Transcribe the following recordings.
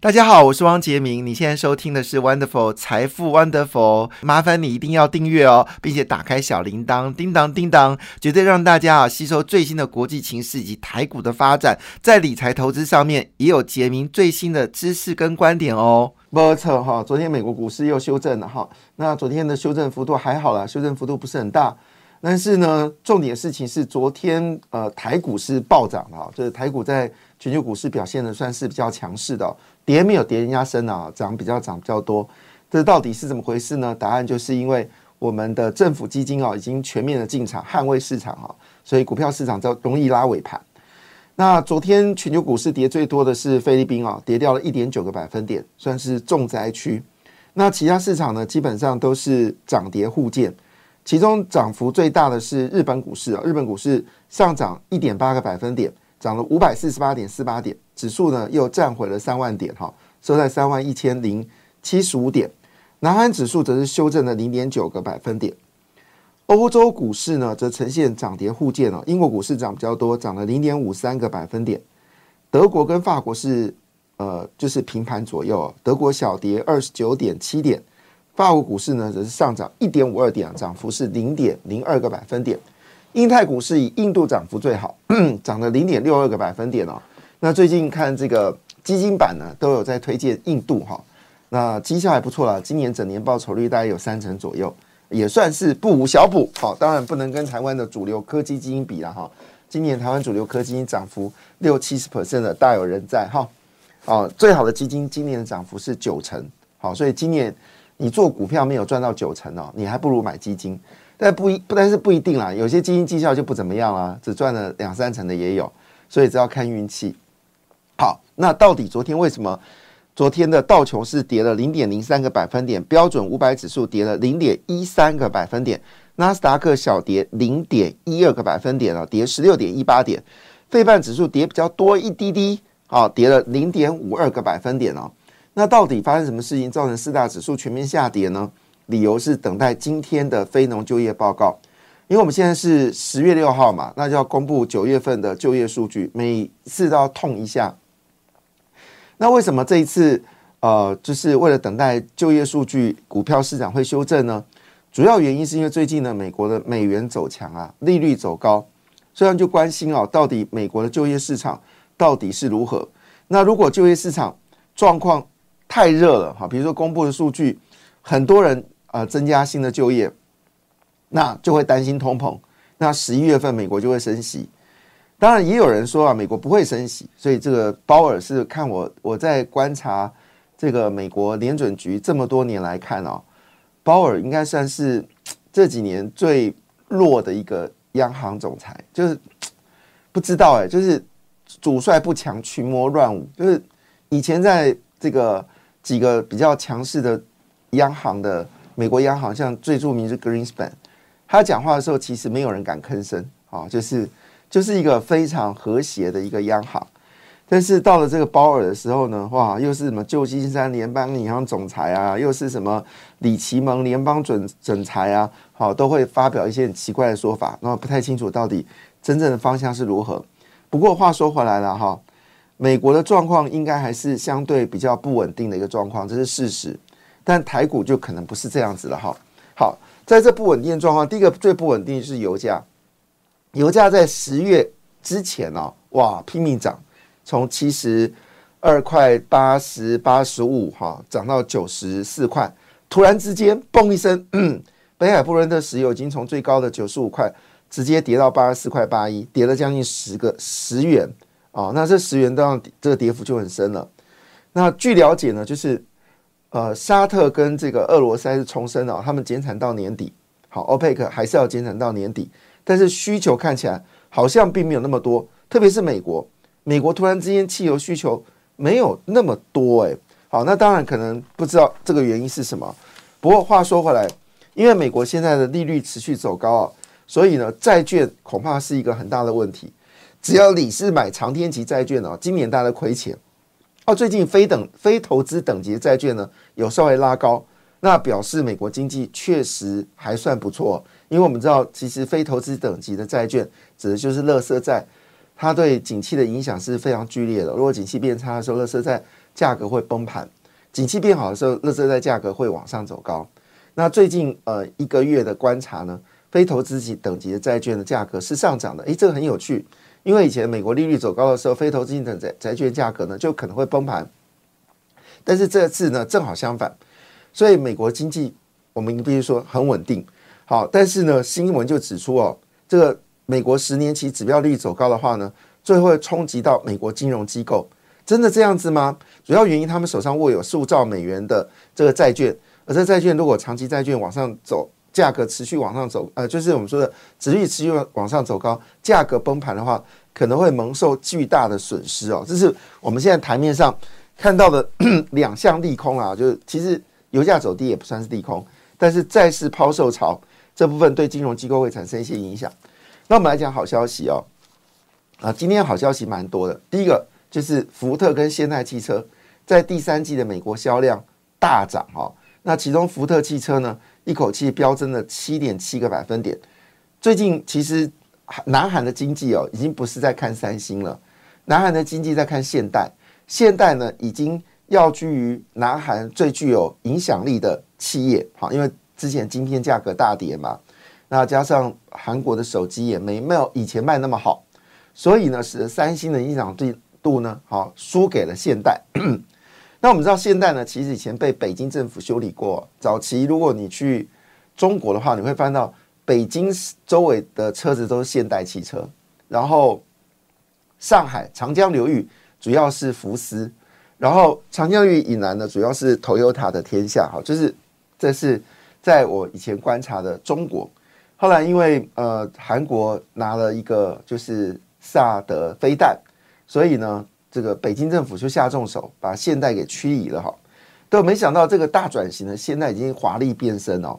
大家好，我是汪杰明。你现在收听的是 Wonderful 财富 Wonderful，麻烦你一定要订阅哦，并且打开小铃铛，叮当叮当，绝对让大家啊吸收最新的国际情势以及台股的发展，在理财投资上面也有杰明最新的知识跟观点哦。没错哈，昨天美国股市又修正了哈，那昨天的修正幅度还好啦，修正幅度不是很大，但是呢，重点事情是昨天呃台股是暴涨的哈，就是台股在全球股市表现的算是比较强势的。跌没有跌人家深啊，涨比较涨比较多，这到底是怎么回事呢？答案就是因为我们的政府基金啊，已经全面的进场捍卫市场啊，所以股票市场就容易拉尾盘。那昨天全球股市跌最多的是菲律宾啊，跌掉了一点九个百分点，算是重灾区。那其他市场呢，基本上都是涨跌互见，其中涨幅最大的是日本股市啊，日本股市上涨一点八个百分点。涨了五百四十八点四八点，指数呢又站回了三万点哈，收在三万一千零七十五点。南韩指数则是修正了零点九个百分点。欧洲股市呢则呈现涨跌互见哦，英国股市涨比较多，涨了零点五三个百分点。德国跟法国是呃就是平盘左右，德国小跌二十九点七点，法国股市呢则是上涨一点五二点，涨幅是零点零二个百分点。印太股市以印度涨幅最好，涨了零点六二个百分点哦。那最近看这个基金版呢，都有在推荐印度哈。那绩效还不错啦，今年整年报酬率大概有三成左右，也算是不无小补。好，当然不能跟台湾的主流科技基金比了哈。今年台湾主流科技基金涨幅六七十 percent 的大有人在哈。哦，最好的基金今年的涨幅是九成。好，所以今年你做股票没有赚到九成哦，你还不如买基金。但不一不但是不一定啦，有些基金绩效就不怎么样啦，只赚了两三成的也有，所以只要看运气。好，那到底昨天为什么昨天的道琼斯跌了零点零三个百分点，标准五百指数跌了零点一三个百分点，纳斯达克小跌零点一二个百分点啊，跌十六点一八点，费半指数跌比较多一滴滴，啊，跌了零点五二个百分点哦。那到底发生什么事情造成四大指数全面下跌呢？理由是等待今天的非农就业报告，因为我们现在是十月六号嘛，那就要公布九月份的就业数据，每次都要痛一下。那为什么这一次呃，就是为了等待就业数据，股票市场会修正呢？主要原因是因为最近呢，美国的美元走强啊，利率走高，所以就关心哦，到底美国的就业市场到底是如何？那如果就业市场状况太热了哈，比如说公布的数据，很多人。啊，增加新的就业，那就会担心通膨。那十一月份美国就会升息。当然，也有人说啊，美国不会升息。所以这个鲍尔是看我我在观察这个美国联准局这么多年来看哦，鲍尔应该算是这几年最弱的一个央行总裁。就是不知道哎，就是主帅不强，群魔乱舞。就是以前在这个几个比较强势的央行的。美国央行像最著名是 Greenspan，他讲话的时候其实没有人敢吭声啊，就是就是一个非常和谐的一个央行。但是到了这个鲍尔的时候呢，哇，又是什么旧金山联邦银行总裁啊，又是什么里奇蒙联邦准总裁啊，好，都会发表一些很奇怪的说法，那不太清楚到底真正的方向是如何。不过话说回来了哈，美国的状况应该还是相对比较不稳定的一个状况，这是事实。但台股就可能不是这样子了哈。好，在这不稳定的状况，第一个最不稳定是油价。油价在十月之前哦，哇，拼命涨，从七十二块八十八十五哈，涨到九十四块，突然之间嘣一声，北海布伦特石油已经从最高的九十五块直接跌到八十四块八一，跌了将近十个十元啊。那这十元当然这个跌幅就很深了。那据了解呢，就是。呃，沙特跟这个俄罗斯是重申了，他们减产到年底。好，OPEC 还是要减产到年底，但是需求看起来好像并没有那么多，特别是美国，美国突然之间汽油需求没有那么多，诶，好，那当然可能不知道这个原因是什么。不过话说回来，因为美国现在的利率持续走高啊，所以呢，债券恐怕是一个很大的问题。只要你是买长天期债券哦，今年大家亏钱。哦，最近非等非投资等级债券呢有稍微拉高，那表示美国经济确实还算不错。因为我们知道，其实非投资等级的债券指的就是垃圾债，它对景气的影响是非常剧烈的。如果景气变差的时候，垃圾债价格会崩盘；景气变好的时候，垃圾债价格会往上走高。那最近呃一个月的观察呢，非投资级等级的债券的价格是上涨的。诶，这个很有趣，因为以前美国利率走高的时候，非投资级等债债券价格呢就可能会崩盘，但是这次呢正好相反，所以美国经济我们必须说很稳定。好，但是呢，新闻就指出哦，这个美国十年期指标率走高的话呢，最后会冲击到美国金融机构，真的这样子吗？主要原因他们手上握有数兆美元的这个债券，而这债券如果长期债券往上走，价格持续往上走，呃，就是我们说的殖率持续往上走高，价格崩盘的话，可能会蒙受巨大的损失哦。这是我们现在台面上看到的 两项利空啊，就是其实油价走低也不算是利空，但是债市抛售潮。这部分对金融机构会产生一些影响。那我们来讲好消息哦，啊，今天好消息蛮多的。第一个就是福特跟现代汽车在第三季的美国销量大涨哈。那其中福特汽车呢，一口气飙增了七点七个百分点。最近其实南韩的经济哦，已经不是在看三星了，南韩的经济在看现代。现代呢，已经要居于南韩最具有影响力的企业哈，因为。之前晶片价格大跌嘛，那加上韩国的手机也没没有以前卖那么好，所以呢，使得三星的影响力度呢，好输给了现代。那我们知道现代呢，其实以前被北京政府修理过。早期如果你去中国的话，你会翻到北京周围的车子都是现代汽车，然后上海长江流域主要是福斯，然后长江流域以南呢，主要是 Toyota 的天下。哈，就是这是。在我以前观察的中国，后来因为呃韩国拿了一个就是萨德飞弹，所以呢这个北京政府就下重手把现代给驱离了哈。都没想到这个大转型呢，现在已经华丽变身哦。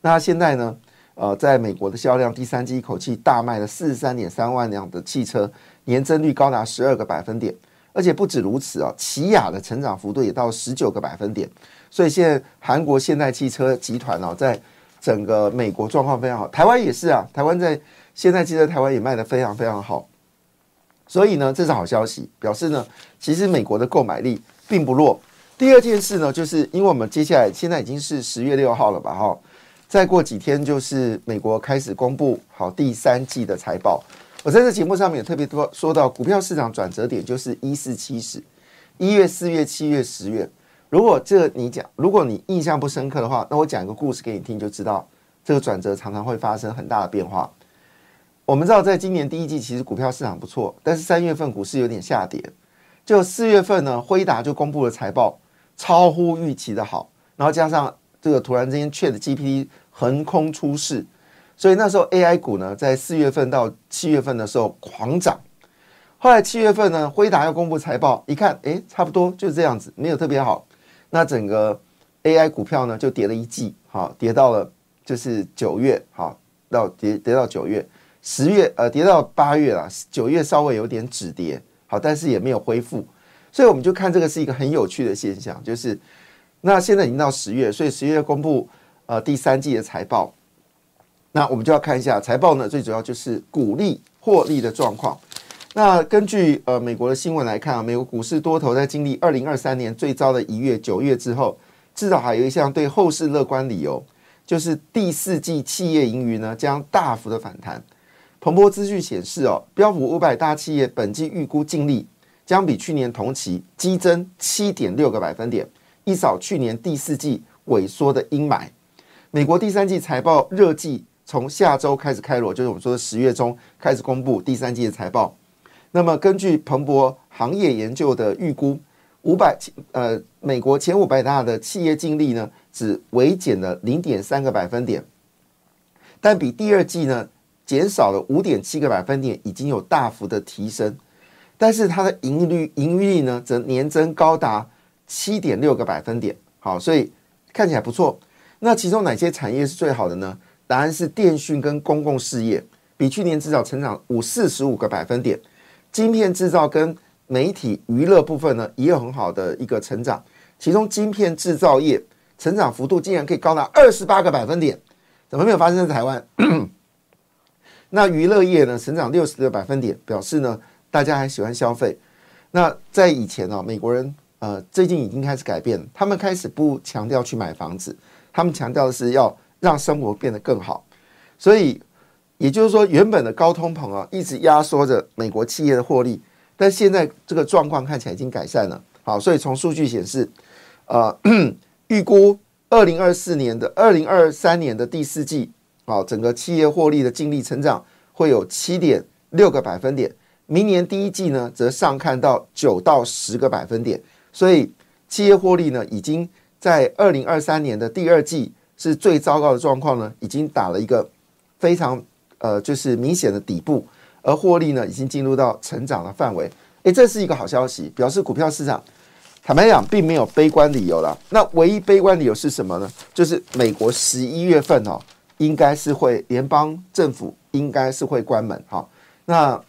那现在呢呃在美国的销量第三季一口气大卖了四十三点三万辆的汽车，年增率高达十二个百分点，而且不止如此啊，起亚的成长幅度也到十九个百分点。所以现在韩国现代汽车集团哦，在整个美国状况非常好，台湾也是啊，台湾在现代汽车台湾也卖的非常非常好。所以呢，这是好消息，表示呢，其实美国的购买力并不弱。第二件事呢，就是因为我们接下来现在已经是十月六号了吧，哈，再过几天就是美国开始公布好第三季的财报。我在这节目上面也特别多说到，股票市场转折点就是一四七十，一月、四月、七月、十月。如果这你讲，如果你印象不深刻的话，那我讲一个故事给你听，就知道这个转折常常会发生很大的变化。我们知道，在今年第一季其实股票市场不错，但是三月份股市有点下跌。就四月份呢，辉达就公布了财报，超乎预期的好，然后加上这个突然之间 Chat GPT 横空出世，所以那时候 AI 股呢，在四月份到七月份的时候狂涨。后来七月份呢，辉达要公布财报，一看，哎，差不多就是这样子，没有特别好。那整个 AI 股票呢，就跌了一季，好，跌到了就是九月，好，到跌跌到九月，十月呃跌到八月了，九月稍微有点止跌，好，但是也没有恢复，所以我们就看这个是一个很有趣的现象，就是那现在已经到十月，所以十月公布呃第三季的财报，那我们就要看一下财报呢，最主要就是股利获利的状况。那根据呃美国的新闻来看啊，美国股市多头在经历二零二三年最糟的一月九月之后，至少还有一项对后市乐观理由，就是第四季企业盈余呢将大幅的反弹。彭博资讯显示哦，标普五百大企业本季预估净利将比去年同期激增七点六个百分点，一扫去年第四季萎缩的阴霾。美国第三季财报热季从下周开始开锣，就是我们说的十月中开始公布第三季的财报。那么，根据彭博行业研究的预估，五百呃，美国前五百大的企业净利呢，只微减了零点三个百分点，但比第二季呢减少了五点七个百分点，已经有大幅的提升。但是它的盈率盈余率呢，则年增高达七点六个百分点。好，所以看起来不错。那其中哪些产业是最好的呢？答案是电讯跟公共事业，比去年至少成长五四十五个百分点。晶片制造跟媒体娱乐部分呢也有很好的一个成长，其中晶片制造业成长幅度竟然可以高达二十八个百分点，怎么没有发生在台湾？那娱乐业呢，成长六十个百分点，表示呢大家还喜欢消费。那在以前呢，美国人呃最近已经开始改变，他们开始不强调去买房子，他们强调的是要让生活变得更好。所以也就是说，原本的高通膨啊，一直压缩着美国企业的获利，但现在这个状况看起来已经改善了。好，所以从数据显示，呃，预估二零二四年的二零二三年的第四季。好，整个企业获利的净利成长会有七点六个百分点，明年第一季呢，则上看到九到十个百分点，所以企业获利呢，已经在二零二三年的第二季是最糟糕的状况呢，已经打了一个非常呃，就是明显的底部，而获利呢，已经进入到成长的范围，诶，这是一个好消息，表示股票市场坦白讲并没有悲观理由了。那唯一悲观理由是什么呢？就是美国十一月份哦。应该是会联邦政府应该是会关门哈，那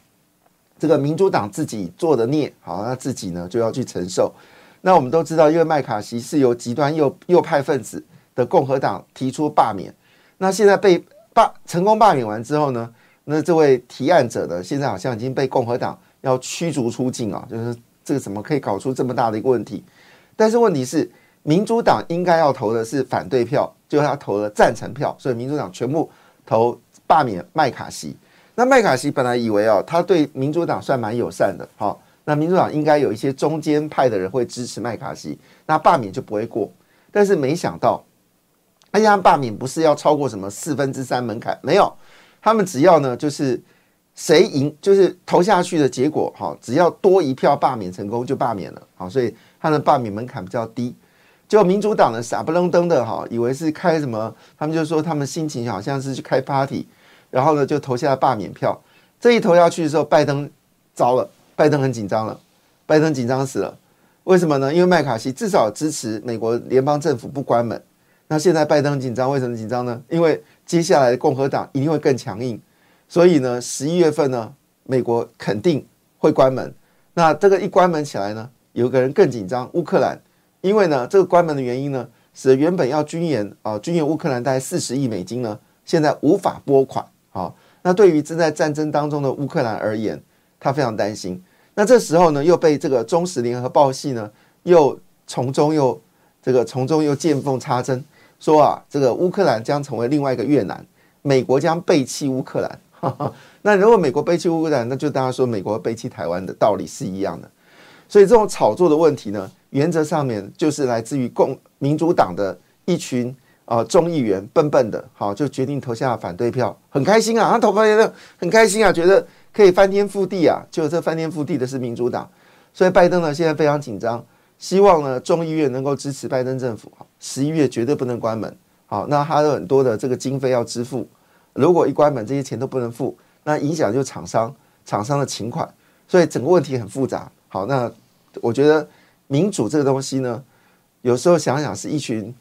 这个民主党自己做的孽，好，那自己呢就要去承受。那我们都知道，因为麦卡锡是由极端右右派分子的共和党提出罢免，那现在被罢成功罢免完之后呢，那这位提案者呢，现在好像已经被共和党要驱逐出境啊，就是这个怎么可以搞出这么大的一个问题？但是问题是，民主党应该要投的是反对票。就他投了赞成票，所以民主党全部投罢免麦卡锡。那麦卡锡本来以为哦，他对民主党算蛮友善的，好，那民主党应该有一些中间派的人会支持麦卡锡，那罢免就不会过。但是没想到，而且他罢免不是要超过什么四分之三门槛，没有，他们只要呢就是谁赢，就是投下去的结果，哈，只要多一票罢免成功就罢免了，好，所以他的罢免门槛比较低。就民主党的傻不愣登的哈，以为是开什么，他们就说他们心情好像是去开 party，然后呢就投下了罢免票。这一投下去的时候，拜登糟了，拜登很紧张了，拜登紧张死了。为什么呢？因为麦卡锡至少支持美国联邦政府不关门。那现在拜登紧张，为什么紧张呢？因为接下来共和党一定会更强硬，所以呢，十一月份呢，美国肯定会关门。那这个一关门起来呢，有个人更紧张，乌克兰。因为呢，这个关门的原因呢，使原本要军援啊，军援乌克兰大概四十亿美金呢，现在无法拨款。好，那对于正在战争当中的乌克兰而言，他非常担心。那这时候呢，又被这个中时联合报系呢，又从中又这个从中又见缝插针，说啊，这个乌克兰将成为另外一个越南，美国将背弃乌克兰。那如果美国背弃乌克兰，那就大家说美国背弃台湾的道理是一样的。所以这种炒作的问题呢？原则上面就是来自于共民主党的一群啊众议员笨笨的，好就决定投下反对票，很开心啊，他投反对票很开心啊，觉得可以翻天覆地啊，就这翻天覆地的是民主党，所以拜登呢现在非常紧张，希望呢众议院能够支持拜登政府，十一月绝对不能关门，好，那还有很多的这个经费要支付，如果一关门这些钱都不能付，那影响就厂商厂商的情款，所以整个问题很复杂，好，那我觉得。民主这个东西呢，有时候想想是一群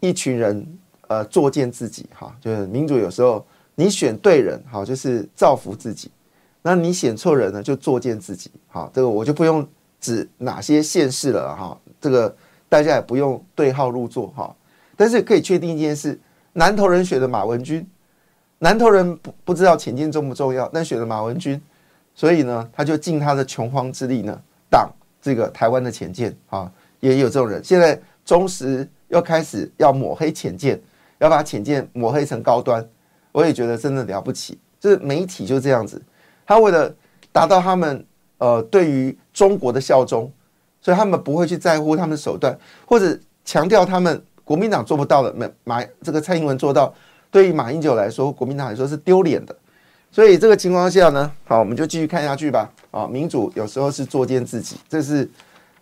一群人呃作践自己。哈，就是民主有时候你选对人好，就是造福自己；那你选错人呢，就作践自己。好，这个我就不用指哪些县市了哈，这个大家也不用对号入座哈。但是可以确定一件事：南投人选的马文君，南投人不不知道浅见重不重要，但选了马文君，所以呢，他就尽他的穷荒之力呢挡。这个台湾的浅见啊，也有这种人。现在中时又开始要抹黑浅见，要把浅见抹黑成高端，我也觉得真的了不起。就是媒体就这样子，他为了达到他们呃对于中国的效忠，所以他们不会去在乎他们的手段，或者强调他们国民党做不到的，马马这个蔡英文做到，对于马英九来说，国民党来说是丢脸的。所以这个情况下呢，好，我们就继续看下去吧。啊，民主有时候是作践自己，这是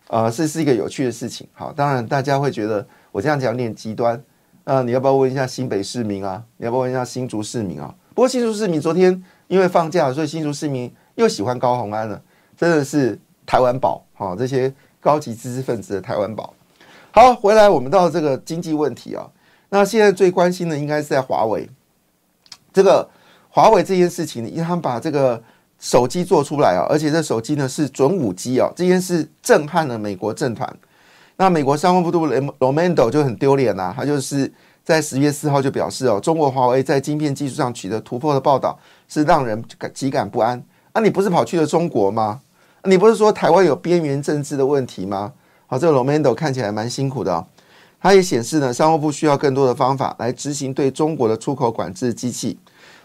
呃，是是一个有趣的事情。好，当然大家会觉得我这样讲有点极端。呃，你要不要问一下新北市民啊？你要不要问一下新竹市民啊？不过新竹市民昨天因为放假，所以新竹市民又喜欢高鸿安了，真的是台湾宝。好，这些高级知识分子的台湾宝。好，回来我们到这个经济问题啊。那现在最关心的应该是在华为这个。华为这件事情，因为他们把这个手机做出来啊，而且这手机呢是准五 G 哦，这件事震撼了美国政团。那美国商务部都 Romando 就很丢脸啦，他就是在十月四号就表示哦，中国华为在晶片技术上取得突破的报道是让人感极感不安。那你不是跑去了中国吗？你不是说台湾有边缘政治的问题吗？好，这个 Romando 看起来蛮辛苦的哦。它也显示呢，商务部需要更多的方法来执行对中国的出口管制机器。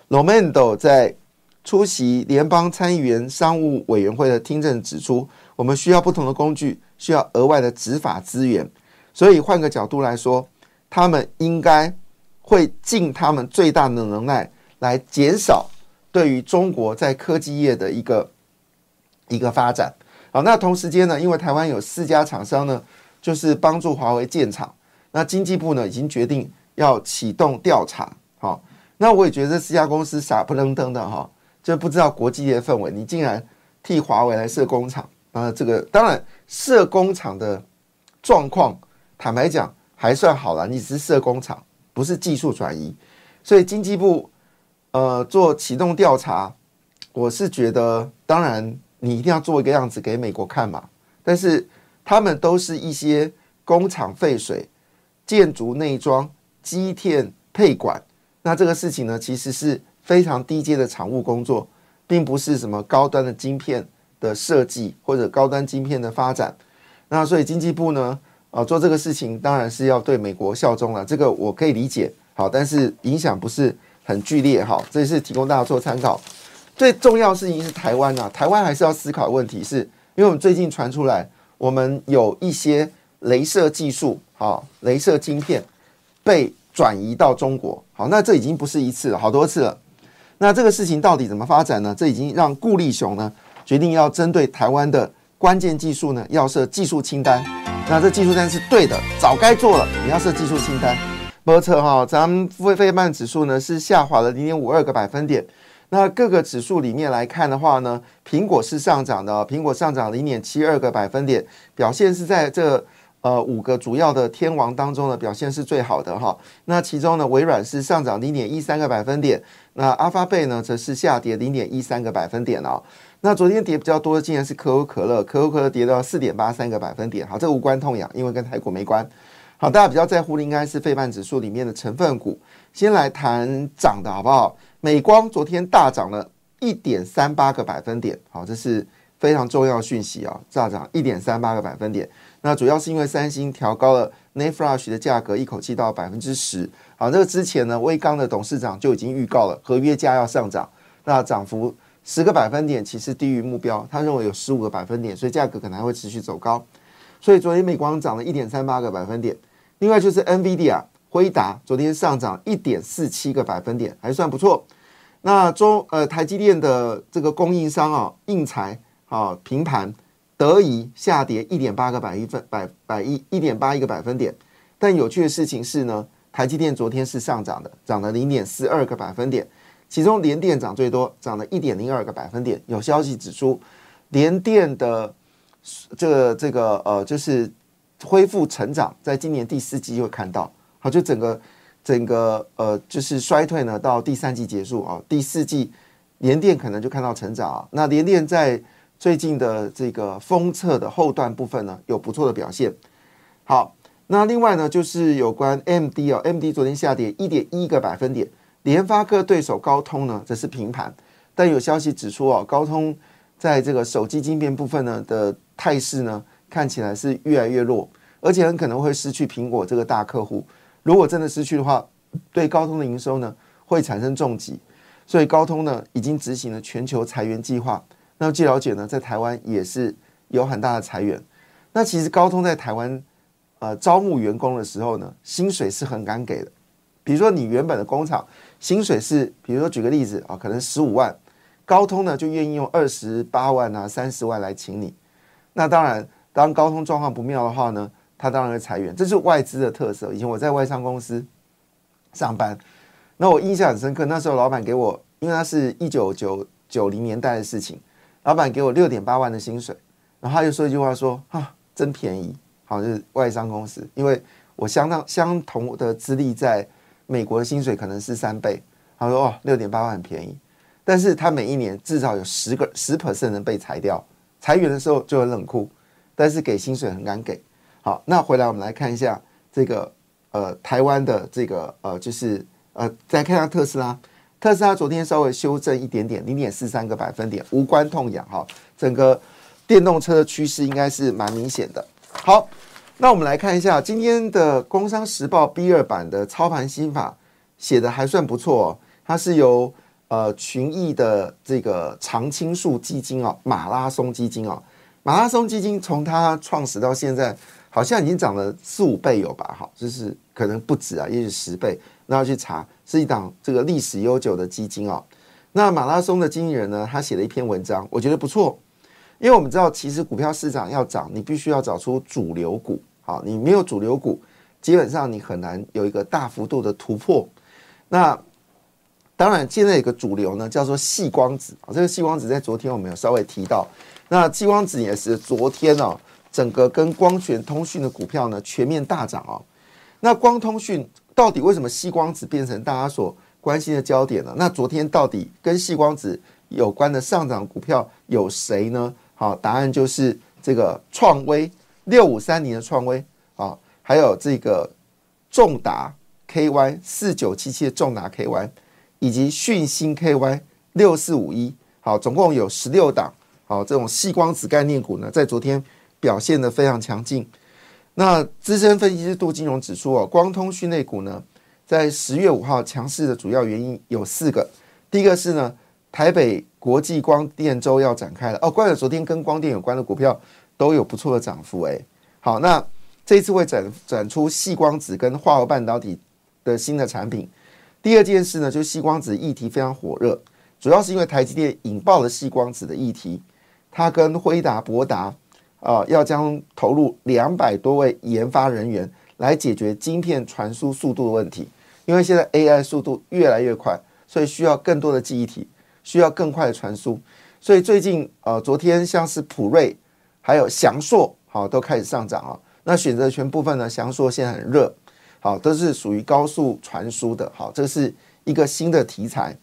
Romando 在出席联邦参议员商务委员会的听证指出，我们需要不同的工具，需要额外的执法资源。所以换个角度来说，他们应该会尽他们最大的能耐来减少对于中国在科技业的一个一个发展。好，那同时间呢，因为台湾有四家厂商呢，就是帮助华为建厂。那经济部呢，已经决定要启动调查。好，那我也觉得这四家公司傻不愣登的哈。就不知道国际的氛围，你竟然替华为来设工厂啊？这个当然设工厂的状况，坦白讲还算好了。你只是设工厂，不是技术转移，所以经济部呃做启动调查，我是觉得当然你一定要做一个样子给美国看嘛。但是他们都是一些工厂废水、建筑内装、机电配管，那这个事情呢，其实是。非常低阶的厂务工作，并不是什么高端的晶片的设计或者高端晶片的发展。那所以经济部呢，啊做这个事情当然是要对美国效忠了，这个我可以理解。好，但是影响不是很剧烈。哈，这是提供大家做参考。最重要事情是台湾啊，台湾还是要思考问题，是因为我们最近传出来，我们有一些镭射技术，好，镭射晶片被转移到中国。好，那这已经不是一次了，好多次了。那这个事情到底怎么发展呢？这已经让顾立雄呢决定要针对台湾的关键技术呢要设技术清单。那这技术单是对的，早该做了。你要设技术清单。波测哈，咱们费费曼指数呢是下滑了零点五二个百分点。那各个指数里面来看的话呢，苹果是上涨的，苹果上涨零点七二个百分点，表现是在这。呃，五个主要的天王当中呢，表现是最好的哈。那其中呢，微软是上涨零点一三个百分点，那阿发贝呢则是下跌零点一三个百分点哦。那昨天跌比较多的竟然是可口可乐，可口可乐跌到四点八三个百分点。好，这无关痛痒，因为跟台股没关。好，大家比较在乎的应该是费半指数里面的成分股。先来谈涨的好不好？美光昨天大涨了一点三八个百分点，好，这是非常重要讯息啊，大涨一点三八个百分点。那主要是因为三星调高了 n a f r a s h 的价格，一口气到百分之十。好，这个之前呢，威刚的董事长就已经预告了合约价要上涨，那涨幅十个百分点，其实低于目标，他认为有十五个百分点，所以价格可能还会持续走高。所以昨天美光涨了一点三八个百分点。另外就是 NVIDIA 辉达昨天上涨一点四七个百分点，还算不错。那中呃台积电的这个供应商啊，应材啊平盘。得以下跌一点八个百亿分百百亿一点八一个百分点，但有趣的事情是呢，台积电昨天是上涨的，涨了零点四二个百分点，其中联电涨最多，涨了一点零二个百分点。有消息指出，联电的这个这个呃，就是恢复成长，在今年第四季会看到，好，就整个整个呃，就是衰退呢，到第三季结束啊，第四季联电可能就看到成长啊。那联电在最近的这个封测的后段部分呢，有不错的表现。好，那另外呢，就是有关 M D 哦，M D 昨天下跌一点一个百分点，联发科对手高通呢则是平盘。但有消息指出哦，高通在这个手机晶片部分呢的态势呢，看起来是越来越弱，而且很可能会失去苹果这个大客户。如果真的失去的话，对高通的营收呢会产生重击。所以高通呢已经执行了全球裁员计划。那据了解呢，在台湾也是有很大的裁员。那其实高通在台湾呃招募员工的时候呢，薪水是很敢给的。比如说你原本的工厂薪水是，比如说举个例子啊，可能十五万，高通呢就愿意用二十八万啊、三十万来请你。那当然，当高通状况不妙的话呢，他当然会裁员，这是外资的特色。以前我在外商公司上班，那我印象很深刻，那时候老板给我，因为他是一九九九零年代的事情。老板给我六点八万的薪水，然后他就说一句话说：“啊，真便宜，好像是外商公司，因为我相当相同的资历，在美国的薪水可能是三倍。”他说：“哦，六点八万很便宜。”但是他每一年至少有十个十 percent 人被裁掉，裁员的时候就很冷酷，但是给薪水很敢给。好，那回来我们来看一下这个呃台湾的这个呃就是呃再看一下特斯拉，特斯拉昨天稍微修正一点点，零点四三个百分点，无关痛痒哈，整个电动车的趋势应该是蛮明显的。好，那我们来看一下今天的《工商时报》B 二版的操盘心法写的还算不错，哦，它是由。呃，群益的这个常青树基金哦，马拉松基金哦，马拉松基金从它创始到现在，好像已经涨了四五倍有吧？哈，就是可能不止啊，也许十倍。那要去查，是一档这个历史悠久的基金哦。那马拉松的经纪人呢，他写了一篇文章，我觉得不错，因为我们知道，其实股票市场要涨，你必须要找出主流股。好，你没有主流股，基本上你很难有一个大幅度的突破。那当然，现在有个主流呢，叫做细光子啊。这个细光子在昨天我们有稍微提到，那细光子也是昨天哦，整个跟光学通讯的股票呢全面大涨哦。那光通讯到底为什么细光子变成大家所关心的焦点呢？那昨天到底跟细光子有关的上涨股票有谁呢？好，答案就是这个创威六五三零的创威啊，还有这个重达 KY 四九七七的重达 KY。以及讯星 KY 六四五一，好，总共有十六档，好，这种细光子概念股呢，在昨天表现的非常强劲。那资深分析师杜金融指出哦，光通讯类股呢，在十月五号强势的主要原因有四个。第一个是呢，台北国际光电周要展开了哦，怪了昨天跟光电有关的股票都有不错的涨幅诶。好，那这次会展展出细光子跟化合半导体的新的产品。第二件事呢，就是细光子议题非常火热，主要是因为台积电引爆了细光子的议题，它跟辉达、博达啊，要将投入两百多位研发人员来解决晶片传输速度的问题。因为现在 AI 速度越来越快，所以需要更多的记忆体，需要更快的传输。所以最近呃，昨天像是普瑞还有翔硕，好都开始上涨啊。那选择权部分呢，翔硕现在很热。好，都是属于高速传输的。好，这是一个新的题材。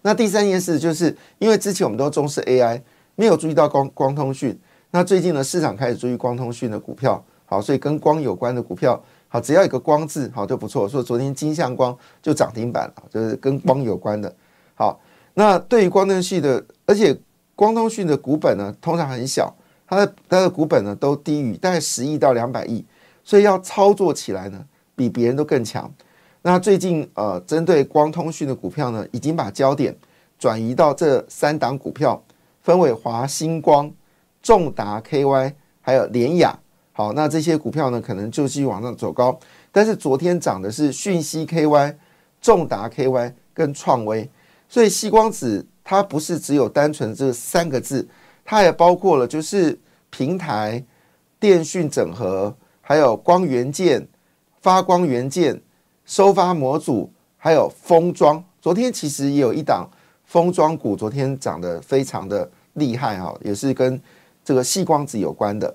那第三件事，就是因为之前我们都重视 AI，没有注意到光光通讯。那最近呢，市场开始注意光通讯的股票。好，所以跟光有关的股票，好，只要有个光字，好就不错。所以昨天金相光就涨停板了，就是跟光有关的。好，那对于光通讯的，而且光通讯的股本呢，通常很小，它的它的股本呢都低于大概十亿到两百亿。所以要操作起来呢，比别人都更强。那最近呃，针对光通讯的股票呢，已经把焦点转移到这三档股票，分为华星光、重达 KY 还有联雅。好，那这些股票呢，可能就继续往上走高。但是昨天涨的是讯息 KY、重达 KY 跟创威。所以细光子它不是只有单纯这三个字，它也包括了就是平台、电讯整合。还有光元件、发光元件、收发模组，还有封装。昨天其实也有一档封装股，昨天涨得非常的厉害哈，也是跟这个细光子有关的。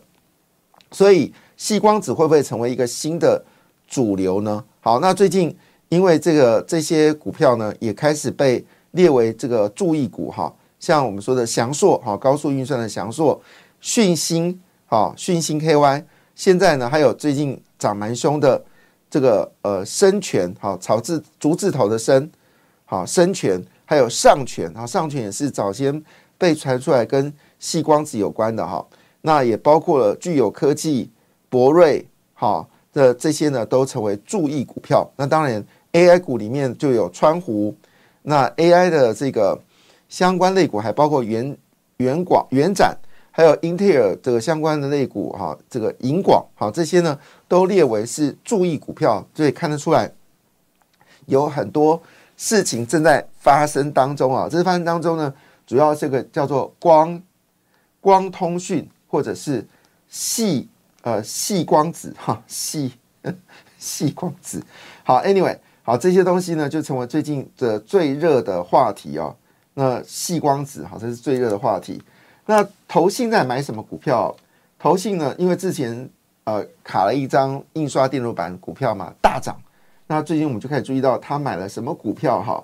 所以细光子会不会成为一个新的主流呢？好，那最近因为这个这些股票呢，也开始被列为这个注意股哈，像我们说的翔硕哈，高速运算的翔硕、讯星哈、讯星 KY。现在呢，还有最近涨蛮凶的这个呃深泉，哈草字竹字头的深，好深泉，还有上泉，好上泉也是早先被传出来跟细光子有关的哈，那也包括了具有科技、博瑞，哈的这些呢都成为注意股票。那当然 AI 股里面就有川湖，那 AI 的这个相关类股还包括元元广、元展。还有英特尔这个相关的类股哈，这个银广好这些呢都列为是注意股票，所以看得出来有很多事情正在发生当中啊。这发生当中呢，主要这个叫做光光通讯或者是细呃细光子哈细 细光子好，anyway 好这些东西呢就成为最近的最热的话题哦。那细光子好，这是最热的话题。那投信在买什么股票？投信呢？因为之前呃卡了一张印刷电路板股票嘛，大涨。那最近我们就开始注意到他买了什么股票哈？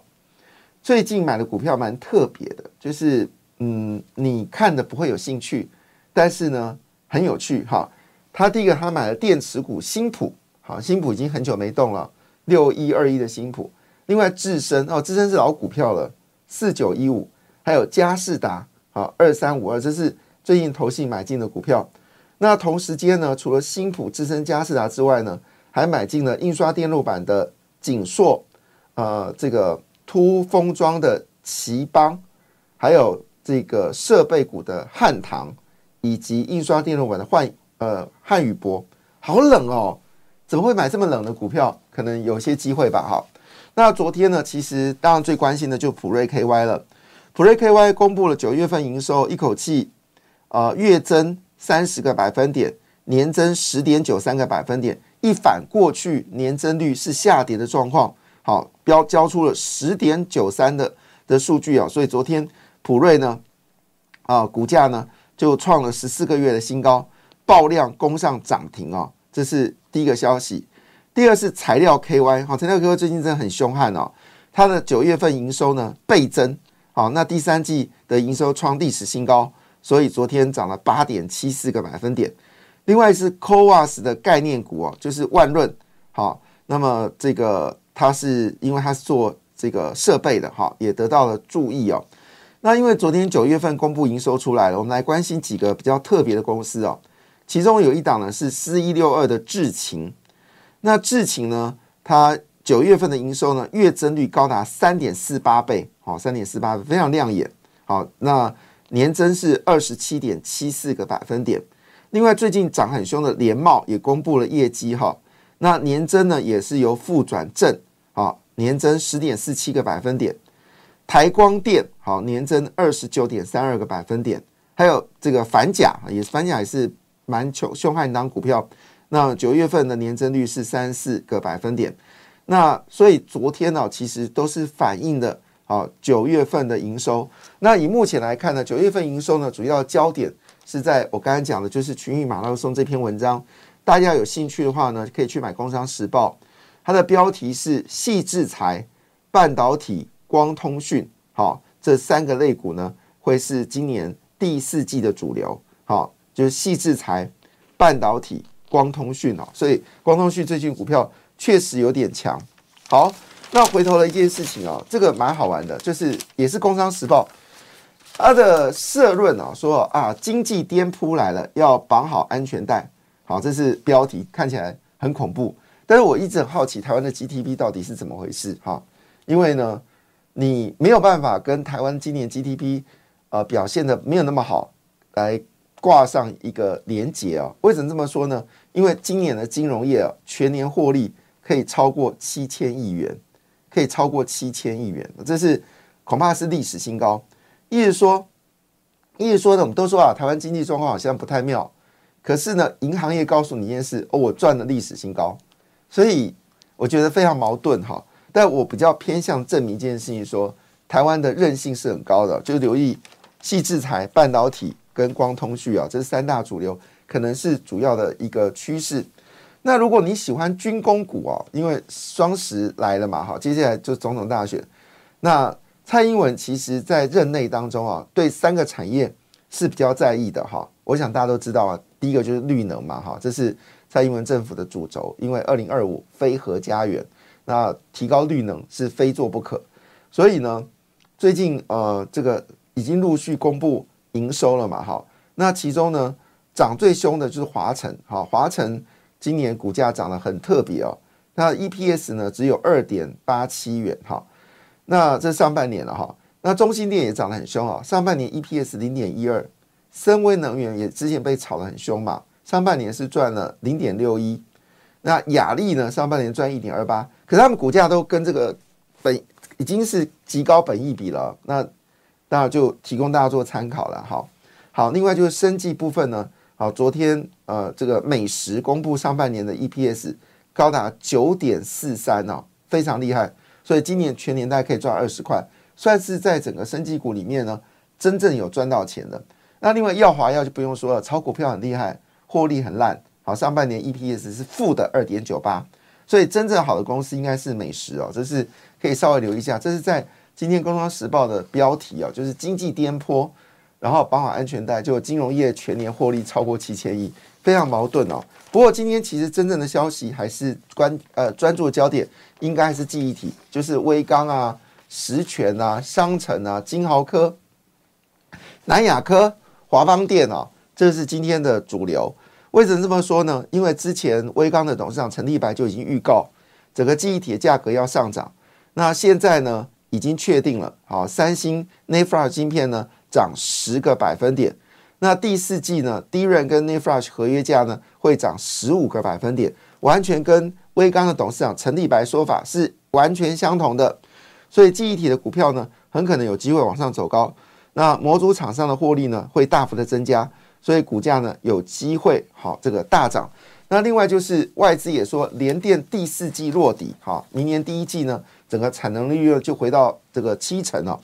最近买的股票蛮特别的，就是嗯，你看的不会有兴趣，但是呢很有趣哈。他第一个他买了电池股新普，好，新普已经很久没动了，六一二一的新普。另外智深哦，智深是老股票了，四九一五，还有嘉士达，好，二三五二，这是最近投信买进的股票。那同时间呢，除了新普、智深、嘉士达之外呢，还买进了印刷电路板的景硕，呃，这个凸封装的奇邦，还有这个设备股的汉唐，以及印刷电路板的汉呃汉语博。好冷哦，怎么会买这么冷的股票？可能有些机会吧。哈，那昨天呢，其实当然最关心的就普瑞 KY 了。普瑞 KY 公布了九月份营收，一口气呃月增。三十个百分点，年增十点九三个百分点，一反过去年增率是下跌的状况，好标交出了十点九三的的数据啊，所以昨天普瑞呢，啊股价呢就创了十四个月的新高，爆量攻上涨停啊，这是第一个消息。第二是材料 KY，好材料 KY 最近真的很凶悍哦，它的九月份营收呢倍增，好那第三季的营收创历史新高。所以昨天涨了八点七四个百分点，另外是 c o a s 的概念股哦，就是万润，好，那么这个它是因为它是做这个设备的哈，也得到了注意哦。那因为昨天九月份公布营收出来了，我们来关心几个比较特别的公司哦，其中有一档呢是四一六二的智勤，那智勤呢，它九月份的营收呢月增率高达三点四八倍，好，三点四八倍非常亮眼，好，那。年增是二十七点七四个百分点，另外最近涨很凶的联茂也公布了业绩哈，那年增呢也是由负转正，好年增十点四七个百分点，台光电好年增二十九点三二个百分点，还有这个反甲也是反甲也是蛮凶凶悍当股票，那九月份的年增率是三四个百分点，那所以昨天呢其实都是反映的。啊，九月份的营收，那以目前来看呢，九月份营收呢，主要焦点是在我刚才讲的，就是群益马拉松这篇文章。大家有兴趣的话呢，可以去买《工商时报》，它的标题是“细制材、半导体、光通讯”。好，这三个类股呢，会是今年第四季的主流。好，就是细制材、半导体、光通讯哦。所以光通讯最近股票确实有点强。好。那回头了一件事情哦，这个蛮好玩的，就是也是《工商时报》它的社论啊，说啊，经济颠扑来了，要绑好安全带。好，这是标题，看起来很恐怖。但是我一直很好奇，台湾的 GDP 到底是怎么回事？哈，因为呢，你没有办法跟台湾今年 GDP 呃表现的没有那么好来挂上一个连结啊。为什么这么说呢？因为今年的金融业啊，全年获利可以超过七千亿元。可以超过七千亿元，这是恐怕是历史新高。意思说，意思说呢，我们都说啊，台湾经济状况好像不太妙。可是呢，银行业告诉你一件事：哦，我赚了历史新高。所以我觉得非常矛盾哈。但我比较偏向证明一件事情，说台湾的韧性是很高的。就留意细制材、半导体跟光通讯啊，这是三大主流，可能是主要的一个趋势。那如果你喜欢军工股哦，因为双十来了嘛，哈，接下来就总统大选。那蔡英文其实在任内当中啊，对三个产业是比较在意的哈。我想大家都知道啊，第一个就是绿能嘛，哈，这是蔡英文政府的主轴，因为二零二五非核家园，那提高绿能是非做不可。所以呢，最近呃，这个已经陆续公布营收了嘛，哈，那其中呢，涨最凶的就是华晨，哈，华晨。今年股价涨得很特别哦，那 EPS 呢只有二点八七元哈，那这上半年了哈，那中心店也涨得很凶啊，上半年 EPS 零点一二，深威能源也之前被炒得很凶嘛，上半年是赚了零点六一，那雅力呢上半年赚一点二八，可是他们股价都跟这个本已经是极高本益比了，那那就提供大家做参考了，好，好，另外就是生计部分呢。好，昨天呃，这个美食公布上半年的 EPS 高达九点四三哦，非常厉害。所以今年全年大概可以赚二十块，算是在整个生技股里面呢，真正有赚到钱的。那另外耀华药就不用说了，炒股票很厉害，获利很烂。好，上半年 EPS 是负的二点九八，所以真正好的公司应该是美食哦，这是可以稍微留意一下。这是在今天《工商时报》的标题啊，就是经济颠簸，然后绑好安全带，就金融业全年获利超过七千亿，非常矛盾哦。不过今天其实真正的消息还是关呃专注焦点，应该还是记忆体，就是威刚啊、实权啊、商城啊、金豪科、南亚科、华邦电哦，这是今天的主流。为什么这么说呢？因为之前威刚的董事长陈立白就已经预告，整个记忆体的价格要上涨。那现在呢，已经确定了，好，三星 n a f r a 芯片呢涨十个百分点。那第四季呢，DRAM 跟 n a f r a 合约价呢会涨十五个百分点，完全跟威刚的董事长陈立白说法是完全相同的。所以记忆体的股票呢，很可能有机会往上走高。那模组厂商的获利呢，会大幅的增加。所以股价呢有机会好这个大涨。那另外就是外资也说联电第四季落底，好，明年第一季呢整个产能利润就回到这个七成了，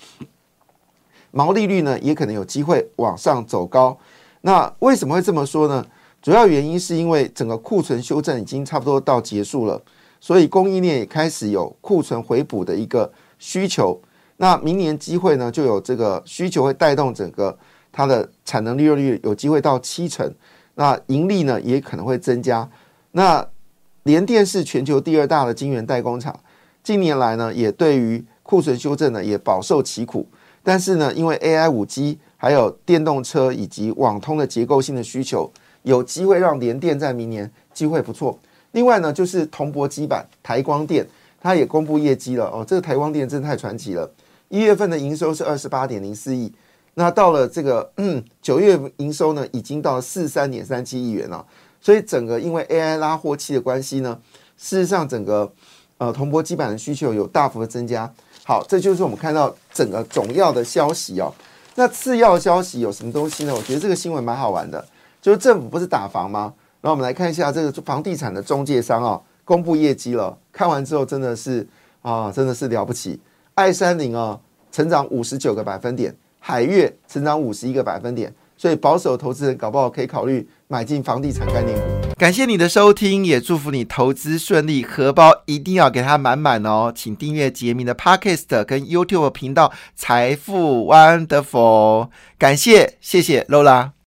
毛利率呢也可能有机会往上走高。那为什么会这么说呢？主要原因是因为整个库存修正已经差不多到结束了，所以供应链也开始有库存回补的一个需求。那明年机会呢就有这个需求会带动整个。它的产能利润率有机会到七成，那盈利呢也可能会增加。那联电是全球第二大的晶圆代工厂，近年来呢也对于库存修正呢也饱受其苦。但是呢，因为 AI、五 G 还有电动车以及网通的结构性的需求，有机会让联电在明年机会不错。另外呢，就是铜箔基板台光电，它也公布业绩了哦。这个台光电真的太传奇了，一月份的营收是二十八点零四亿。那到了这个九月营收呢，已经到了四三点三七亿元了。所以整个因为 AI 拉货期的关系呢，事实上整个呃铜箔基板的需求有大幅的增加。好，这就是我们看到整个总要的消息哦。那次要消息有什么东西呢？我觉得这个新闻蛮好玩的，就是政府不是打房吗？然后我们来看一下这个房地产的中介商啊，公布业绩了。看完之后真的是啊，真的是了不起。爱山林啊，成长五十九个百分点。海月成长五十一个百分点，所以保守投资人搞不好可以考虑买进房地产概念股。感谢你的收听，也祝福你投资顺利，荷包一定要给它满满哦！请订阅杰明的 Podcast 跟 YouTube 频道财富 Wonderful，感谢谢谢 Lola。